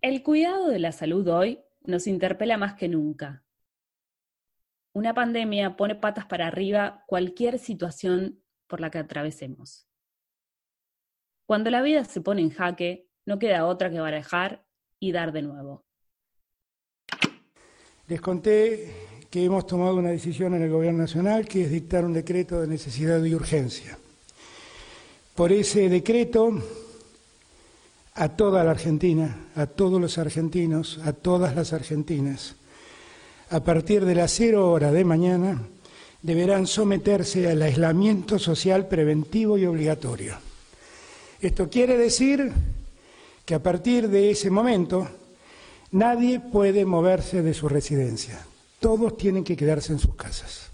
El cuidado de la salud hoy nos interpela más que nunca. Una pandemia pone patas para arriba cualquier situación por la que atravesemos. Cuando la vida se pone en jaque, no queda otra que barajar y dar de nuevo. Les conté que hemos tomado una decisión en el Gobierno Nacional, que es dictar un decreto de necesidad y urgencia. Por ese decreto, a toda la Argentina, a todos los argentinos, a todas las argentinas, a partir de las cero hora de mañana, deberán someterse al aislamiento social preventivo y obligatorio. Esto quiere decir que a partir de ese momento Nadie puede moverse de su residencia. Todos tienen que quedarse en sus casas.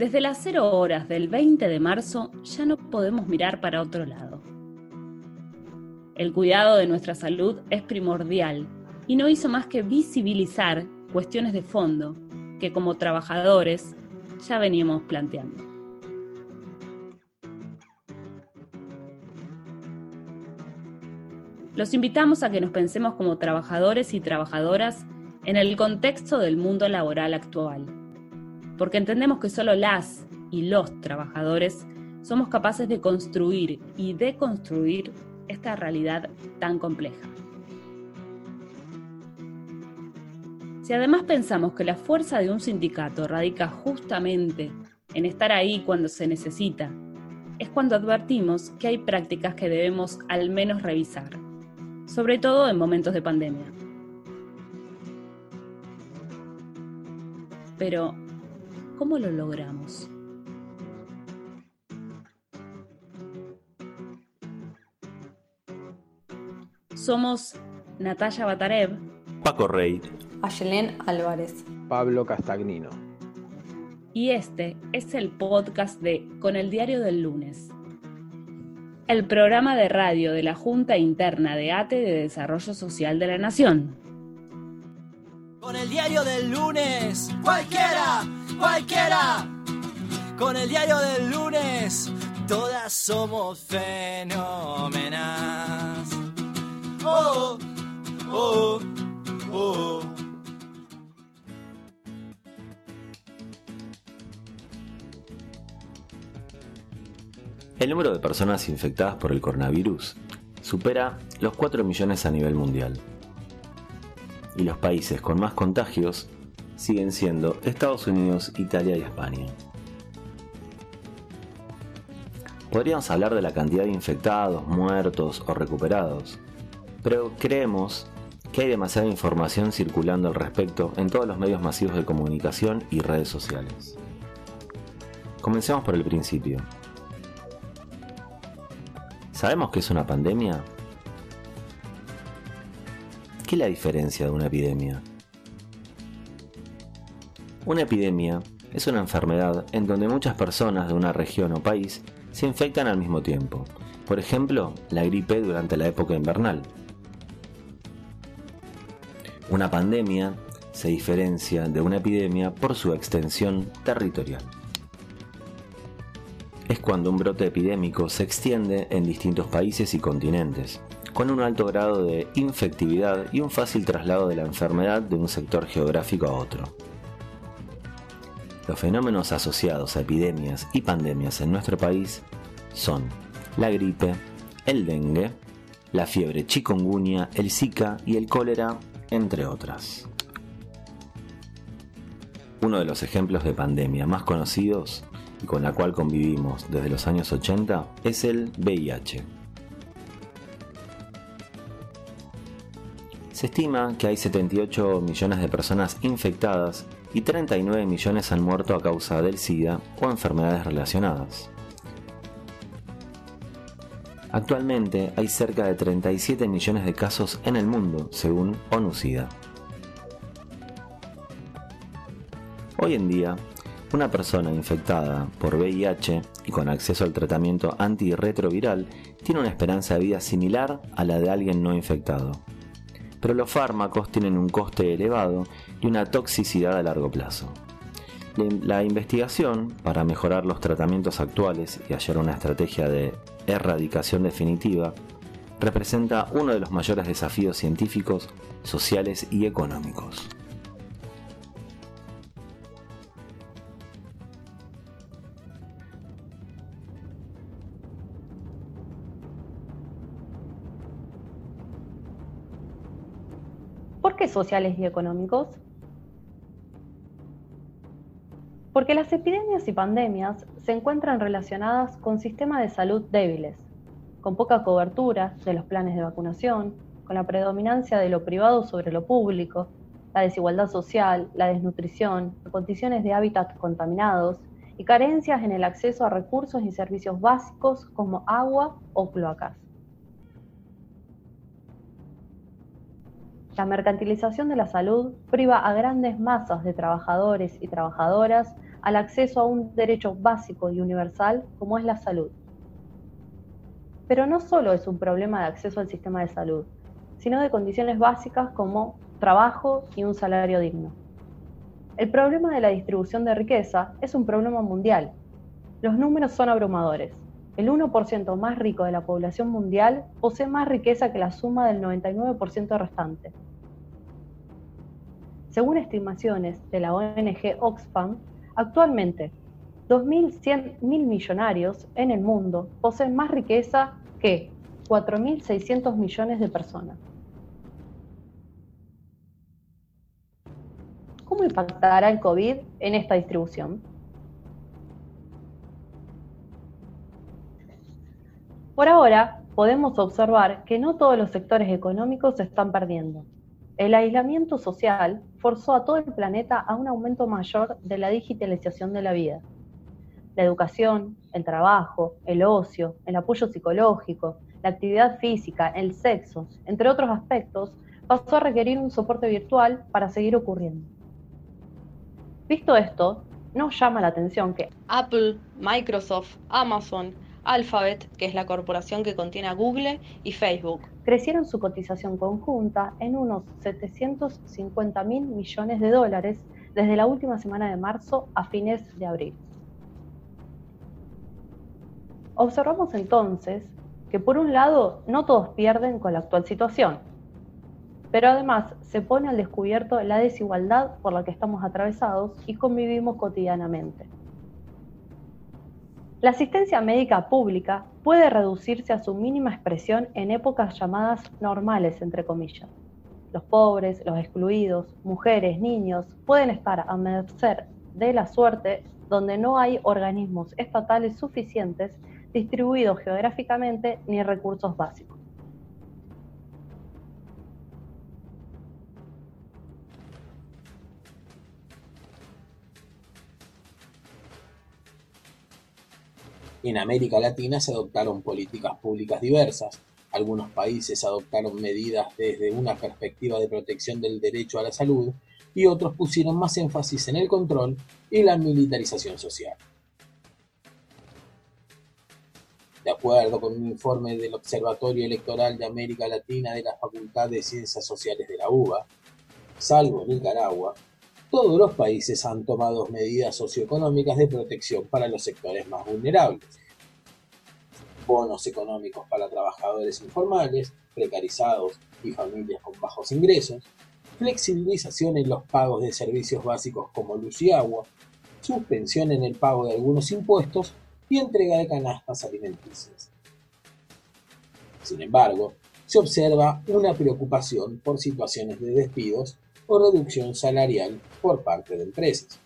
Desde las cero horas del 20 de marzo ya no podemos mirar para otro lado. El cuidado de nuestra salud es primordial y no hizo más que visibilizar cuestiones de fondo que como trabajadores ya veníamos planteando. Los invitamos a que nos pensemos como trabajadores y trabajadoras en el contexto del mundo laboral actual, porque entendemos que solo las y los trabajadores somos capaces de construir y deconstruir esta realidad tan compleja. Si además pensamos que la fuerza de un sindicato radica justamente en estar ahí cuando se necesita, es cuando advertimos que hay prácticas que debemos al menos revisar sobre todo en momentos de pandemia. Pero, ¿cómo lo logramos? Somos Natalia Batarev, Paco Rey, Ayelén Álvarez, Pablo Castagnino. Y este es el podcast de Con el Diario del Lunes el programa de radio de la Junta Interna de ATE de Desarrollo Social de la Nación. Con el diario del lunes, cualquiera, cualquiera. Con el diario del lunes, todas somos fenómenas. Oh, oh, oh. El número de personas infectadas por el coronavirus supera los 4 millones a nivel mundial. Y los países con más contagios siguen siendo Estados Unidos, Italia y España. Podríamos hablar de la cantidad de infectados, muertos o recuperados, pero creemos que hay demasiada información circulando al respecto en todos los medios masivos de comunicación y redes sociales. Comencemos por el principio. ¿Sabemos que es una pandemia? ¿Qué es la diferencia de una epidemia? Una epidemia es una enfermedad en donde muchas personas de una región o país se infectan al mismo tiempo. Por ejemplo, la gripe durante la época invernal. Una pandemia se diferencia de una epidemia por su extensión territorial es cuando un brote epidémico se extiende en distintos países y continentes, con un alto grado de infectividad y un fácil traslado de la enfermedad de un sector geográfico a otro. Los fenómenos asociados a epidemias y pandemias en nuestro país son la gripe, el dengue, la fiebre chikungunya, el zika y el cólera, entre otras. Uno de los ejemplos de pandemia más conocidos y con la cual convivimos desde los años 80 es el VIH. Se estima que hay 78 millones de personas infectadas y 39 millones han muerto a causa del SIDA o enfermedades relacionadas. Actualmente hay cerca de 37 millones de casos en el mundo, según ONU-SIDA. Hoy en día, una persona infectada por VIH y con acceso al tratamiento antirretroviral tiene una esperanza de vida similar a la de alguien no infectado. Pero los fármacos tienen un coste elevado y una toxicidad a largo plazo. La investigación para mejorar los tratamientos actuales y hallar una estrategia de erradicación definitiva representa uno de los mayores desafíos científicos, sociales y económicos. Qué sociales y económicos? Porque las epidemias y pandemias se encuentran relacionadas con sistemas de salud débiles, con poca cobertura de los planes de vacunación, con la predominancia de lo privado sobre lo público, la desigualdad social, la desnutrición, condiciones de hábitat contaminados y carencias en el acceso a recursos y servicios básicos como agua o cloacas. La mercantilización de la salud priva a grandes masas de trabajadores y trabajadoras al acceso a un derecho básico y universal como es la salud. Pero no solo es un problema de acceso al sistema de salud, sino de condiciones básicas como trabajo y un salario digno. El problema de la distribución de riqueza es un problema mundial. Los números son abrumadores. El 1% más rico de la población mundial posee más riqueza que la suma del 99% restante. Según estimaciones de la ONG Oxfam, actualmente 2.100 mil millonarios en el mundo poseen más riqueza que 4.600 millones de personas. ¿Cómo impactará el COVID en esta distribución? Por ahora, podemos observar que no todos los sectores económicos se están perdiendo. El aislamiento social forzó a todo el planeta a un aumento mayor de la digitalización de la vida. La educación, el trabajo, el ocio, el apoyo psicológico, la actividad física, el sexo, entre otros aspectos, pasó a requerir un soporte virtual para seguir ocurriendo. Visto esto, nos llama la atención que Apple, Microsoft, Amazon, Alphabet, que es la corporación que contiene a Google, y Facebook, crecieron su cotización conjunta en unos 750 mil millones de dólares desde la última semana de marzo a fines de abril. Observamos entonces que por un lado no todos pierden con la actual situación, pero además se pone al descubierto la desigualdad por la que estamos atravesados y convivimos cotidianamente. La asistencia médica pública puede reducirse a su mínima expresión en épocas llamadas normales, entre comillas. Los pobres, los excluidos, mujeres, niños pueden estar a merced de la suerte donde no hay organismos estatales suficientes distribuidos geográficamente ni recursos básicos. En América Latina se adoptaron políticas públicas diversas. Algunos países adoptaron medidas desde una perspectiva de protección del derecho a la salud y otros pusieron más énfasis en el control y la militarización social. De acuerdo con un informe del Observatorio Electoral de América Latina de la Facultad de Ciencias Sociales de la UBA, salvo Nicaragua, todos los países han tomado medidas socioeconómicas de protección para los sectores más vulnerables. Bonos económicos para trabajadores informales, precarizados y familias con bajos ingresos, flexibilización en los pagos de servicios básicos como luz y agua, suspensión en el pago de algunos impuestos y entrega de canastas alimenticias. Sin embargo, se observa una preocupación por situaciones de despidos o reducción salarial por parte de empresas.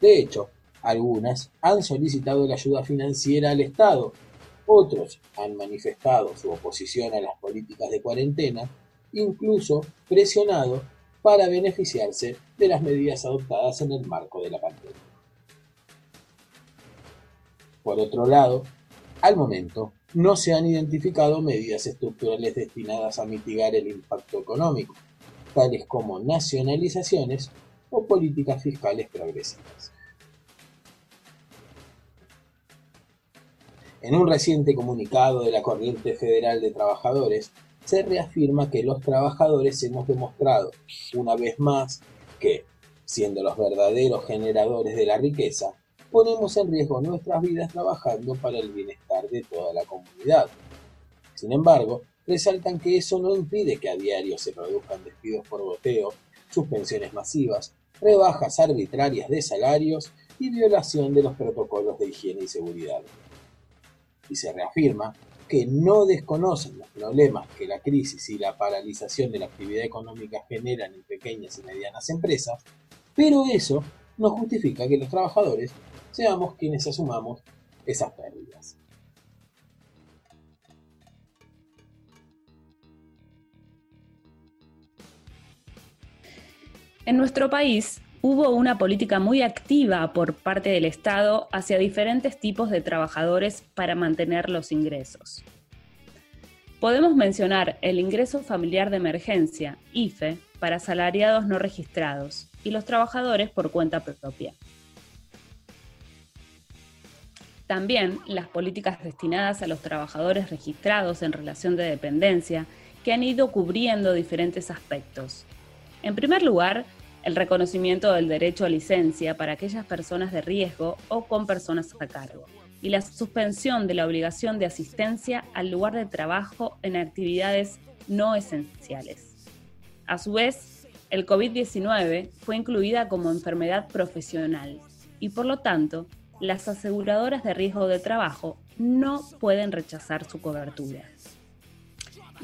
De hecho, algunas han solicitado la ayuda financiera al Estado, otros han manifestado su oposición a las políticas de cuarentena, incluso presionado para beneficiarse de las medidas adoptadas en el marco de la pandemia. Por otro lado, al momento, no se han identificado medidas estructurales destinadas a mitigar el impacto económico, tales como nacionalizaciones o políticas fiscales progresivas. En un reciente comunicado de la Corriente Federal de Trabajadores, se reafirma que los trabajadores hemos demostrado, una vez más, que siendo los verdaderos generadores de la riqueza, ponemos en riesgo nuestras vidas trabajando para el bienestar de toda la comunidad. Sin embargo, resaltan que eso no impide que a diario se produzcan despidos por boteo, suspensiones masivas, rebajas arbitrarias de salarios y violación de los protocolos de higiene y seguridad. Y se reafirma que no desconocen los problemas que la crisis y la paralización de la actividad económica generan en pequeñas y medianas empresas, pero eso no justifica que los trabajadores seamos quienes asumamos esas pérdidas. En nuestro país hubo una política muy activa por parte del Estado hacia diferentes tipos de trabajadores para mantener los ingresos. Podemos mencionar el ingreso familiar de emergencia, IFE, para asalariados no registrados y los trabajadores por cuenta propia. También las políticas destinadas a los trabajadores registrados en relación de dependencia, que han ido cubriendo diferentes aspectos. En primer lugar, el reconocimiento del derecho a licencia para aquellas personas de riesgo o con personas a cargo, y la suspensión de la obligación de asistencia al lugar de trabajo en actividades no esenciales. A su vez, el COVID-19 fue incluida como enfermedad profesional y por lo tanto, las aseguradoras de riesgo de trabajo no pueden rechazar su cobertura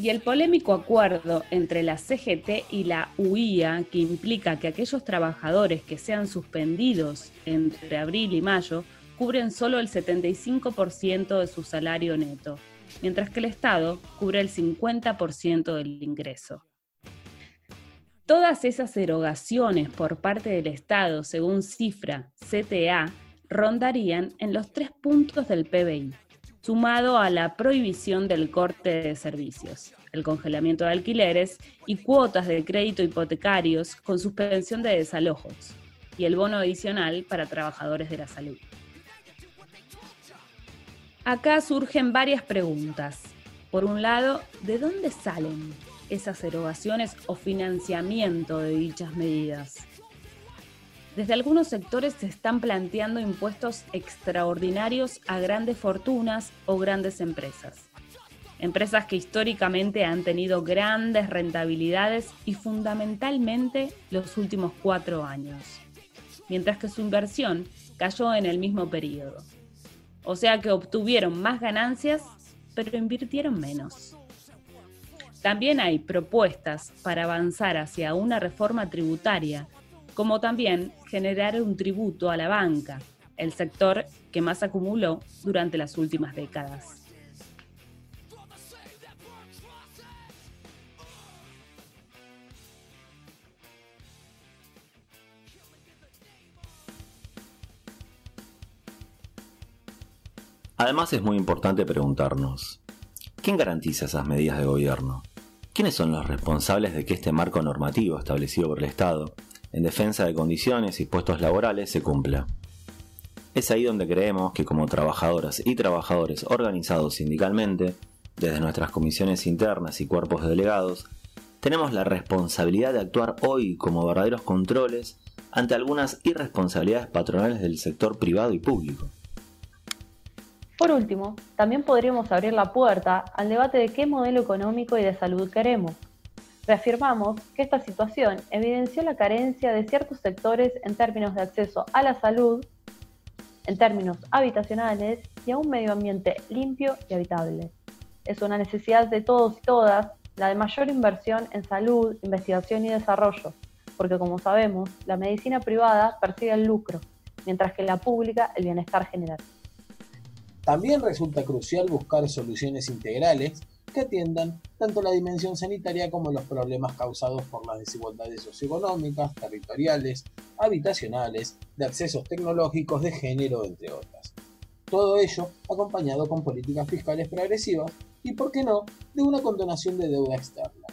y el polémico acuerdo entre la CGT y la UIA, que implica que aquellos trabajadores que sean suspendidos entre abril y mayo cubren solo el 75% de su salario neto, mientras que el Estado cubre el 50% del ingreso. Todas esas erogaciones por parte del Estado, según cifra CTA, rondarían en los tres puntos del PBI sumado a la prohibición del corte de servicios, el congelamiento de alquileres y cuotas de crédito hipotecarios con suspensión de desalojos y el bono adicional para trabajadores de la salud. Acá surgen varias preguntas. Por un lado, ¿de dónde salen esas erogaciones o financiamiento de dichas medidas? Desde algunos sectores se están planteando impuestos extraordinarios a grandes fortunas o grandes empresas. Empresas que históricamente han tenido grandes rentabilidades y fundamentalmente los últimos cuatro años, mientras que su inversión cayó en el mismo periodo. O sea que obtuvieron más ganancias, pero invirtieron menos. También hay propuestas para avanzar hacia una reforma tributaria como también generar un tributo a la banca, el sector que más acumuló durante las últimas décadas. Además es muy importante preguntarnos, ¿quién garantiza esas medidas de gobierno? ¿Quiénes son los responsables de que este marco normativo establecido por el Estado en defensa de condiciones y puestos laborales se cumpla. Es ahí donde creemos que como trabajadoras y trabajadores organizados sindicalmente, desde nuestras comisiones internas y cuerpos de delegados, tenemos la responsabilidad de actuar hoy como verdaderos controles ante algunas irresponsabilidades patronales del sector privado y público. Por último, también podríamos abrir la puerta al debate de qué modelo económico y de salud queremos, Reafirmamos que esta situación evidenció la carencia de ciertos sectores en términos de acceso a la salud, en términos habitacionales y a un medio ambiente limpio y habitable. Es una necesidad de todos y todas la de mayor inversión en salud, investigación y desarrollo, porque como sabemos, la medicina privada persigue el lucro, mientras que la pública el bienestar general. También resulta crucial buscar soluciones integrales que atiendan tanto la dimensión sanitaria como los problemas causados por las desigualdades socioeconómicas, territoriales, habitacionales, de accesos tecnológicos, de género, entre otras. Todo ello acompañado con políticas fiscales progresivas y, por qué no, de una condonación de deuda externa,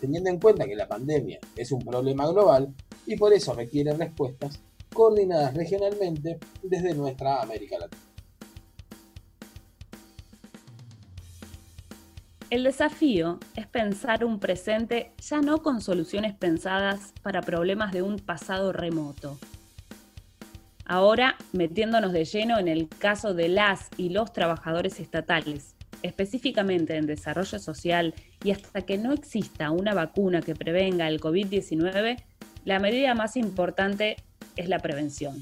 teniendo en cuenta que la pandemia es un problema global y por eso requiere respuestas coordinadas regionalmente desde nuestra América Latina. El desafío es pensar un presente ya no con soluciones pensadas para problemas de un pasado remoto. Ahora, metiéndonos de lleno en el caso de las y los trabajadores estatales, específicamente en desarrollo social, y hasta que no exista una vacuna que prevenga el COVID-19, la medida más importante es la prevención.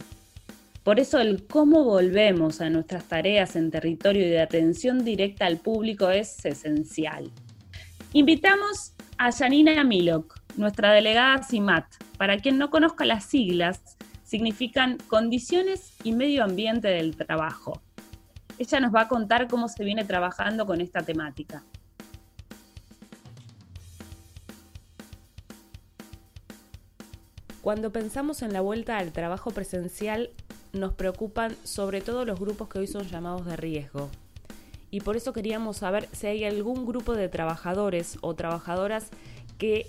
Por eso el cómo volvemos a nuestras tareas en territorio y de atención directa al público es esencial. Invitamos a Janina Milok, nuestra delegada CIMAT. Para quien no conozca las siglas, significan condiciones y medio ambiente del trabajo. Ella nos va a contar cómo se viene trabajando con esta temática. Cuando pensamos en la vuelta al trabajo presencial, nos preocupan sobre todo los grupos que hoy son llamados de riesgo. Y por eso queríamos saber si hay algún grupo de trabajadores o trabajadoras que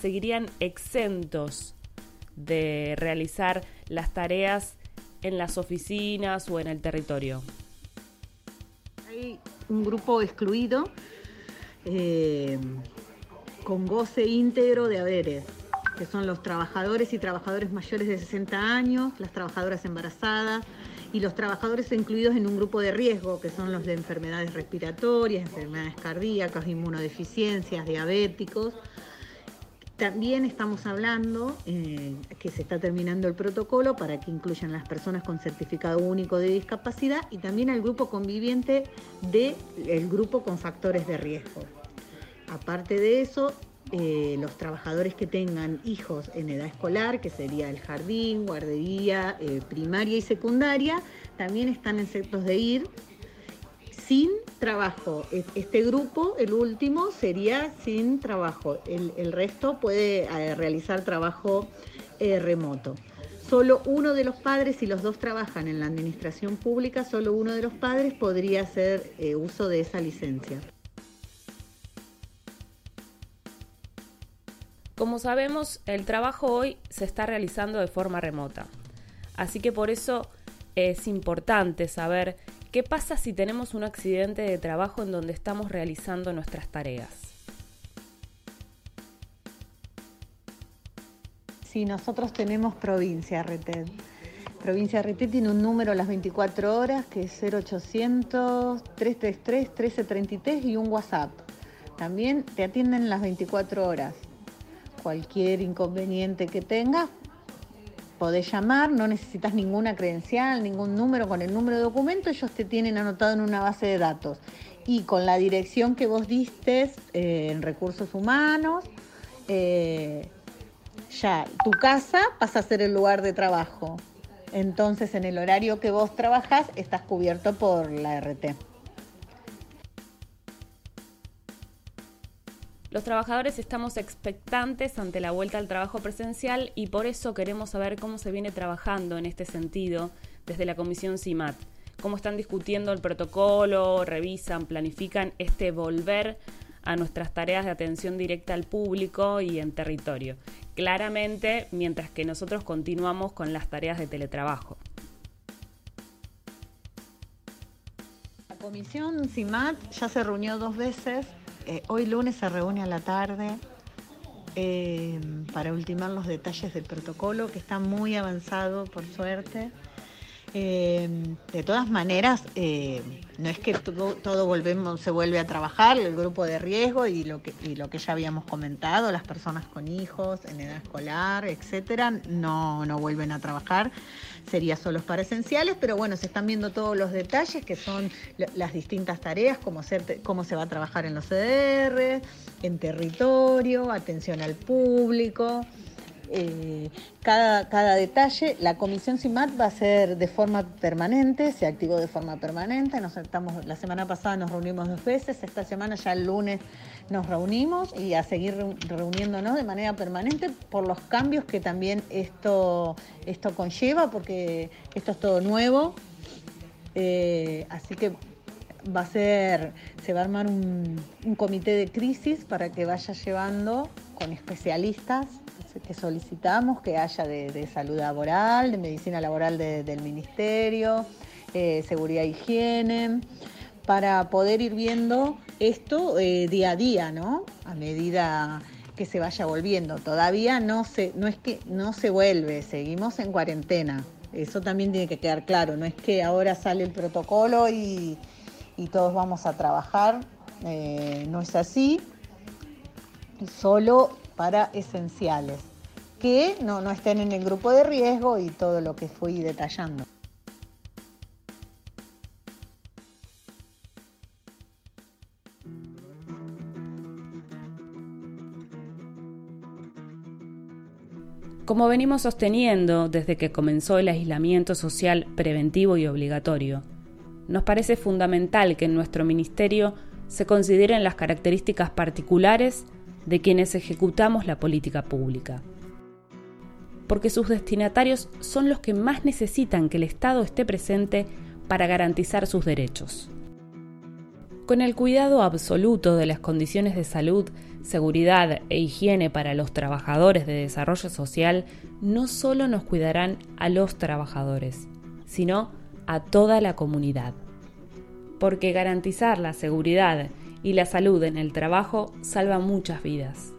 seguirían exentos de realizar las tareas en las oficinas o en el territorio. Hay un grupo excluido eh, con goce íntegro de haberes que son los trabajadores y trabajadores mayores de 60 años, las trabajadoras embarazadas y los trabajadores incluidos en un grupo de riesgo, que son los de enfermedades respiratorias, enfermedades cardíacas, inmunodeficiencias, diabéticos. También estamos hablando eh, que se está terminando el protocolo para que incluyan las personas con certificado único de discapacidad y también al grupo conviviente del grupo con factores de riesgo. Aparte de eso, eh, los trabajadores que tengan hijos en edad escolar, que sería el jardín, guardería, eh, primaria y secundaria, también están exentos de ir sin trabajo. Este grupo, el último, sería sin trabajo. El, resto puede eh, realizar trabajo remoto. Solo uno de los padres, si los dos trabajan en la administración pública, solo uno de los padres podría hacer uso de esa licencia. Como sabemos, el trabajo hoy se está realizando de forma remota. Así que por eso es importante saber qué pasa si tenemos un accidente de trabajo en donde estamos realizando nuestras tareas. Si nosotros tenemos provincia RT. Provincia RT tiene un número a las 24 horas que es 0800 333 1333 y un WhatsApp. También te atienden las 24 horas cualquier inconveniente que tengas, podés llamar, no necesitas ninguna credencial, ningún número, con el número de documento ellos te tienen anotado en una base de datos. Y con la dirección que vos diste eh, en recursos humanos, eh, ya tu casa pasa a ser el lugar de trabajo. Entonces en el horario que vos trabajás estás cubierto por la RT. Los trabajadores estamos expectantes ante la vuelta al trabajo presencial y por eso queremos saber cómo se viene trabajando en este sentido desde la Comisión CIMAT. Cómo están discutiendo el protocolo, revisan, planifican este volver a nuestras tareas de atención directa al público y en territorio. Claramente, mientras que nosotros continuamos con las tareas de teletrabajo. La comisión CIMAT ya se reunió dos veces eh, hoy lunes se reúne a la tarde eh, para ultimar los detalles del protocolo, que está muy avanzado, por suerte. Eh, de todas maneras, no es que todo, se vuelve a trabajar, el grupo de riesgo y lo, que, ya habíamos comentado, las personas con hijos en edad escolar, etcétera, no, no vuelven a trabajar sería solo para esenciales, pero bueno, se están viendo todos los detalles que son las distintas tareas, cómo, cómo se va a trabajar en los CDR, en territorio, atención al público. Eh, cada, cada, detalle. La comisión CIMAT va a ser de forma permanente, se activó de forma permanente. Nos estamos, la semana pasada nos reunimos dos veces, esta semana ya el lunes nos reunimos y a seguir reuniéndonos de manera permanente por los cambios que también esto, esto conlleva, porque esto es todo nuevo. Eh, así que va a ser, se va a armar un, comité de crisis para que vaya llevando con especialistas que solicitamos, que haya de, salud laboral, de medicina laboral del ministerio, eh, seguridad e higiene, para poder ir viendo esto eh, día a día, ¿no? A medida que se vaya volviendo. Todavía no se, no es que no se vuelve, seguimos en cuarentena. Eso también tiene que quedar claro. No es que ahora sale el protocolo y, todos vamos a trabajar. Eh, no es así. Solo para esenciales que no, no estén en el grupo de riesgo y todo lo que fui detallando. Como venimos sosteniendo desde que comenzó el aislamiento social preventivo y obligatorio, nos parece fundamental que en nuestro ministerio se consideren las características particulares de quienes ejecutamos la política pública. Porque sus destinatarios son los que más necesitan que el Estado esté presente para garantizar sus derechos. Con el cuidado absoluto de las condiciones de salud, seguridad e higiene para los trabajadores de desarrollo social, no solo nos cuidarán a los trabajadores, sino a toda la comunidad. Porque garantizar la seguridad y la salud en el trabajo salva muchas vidas.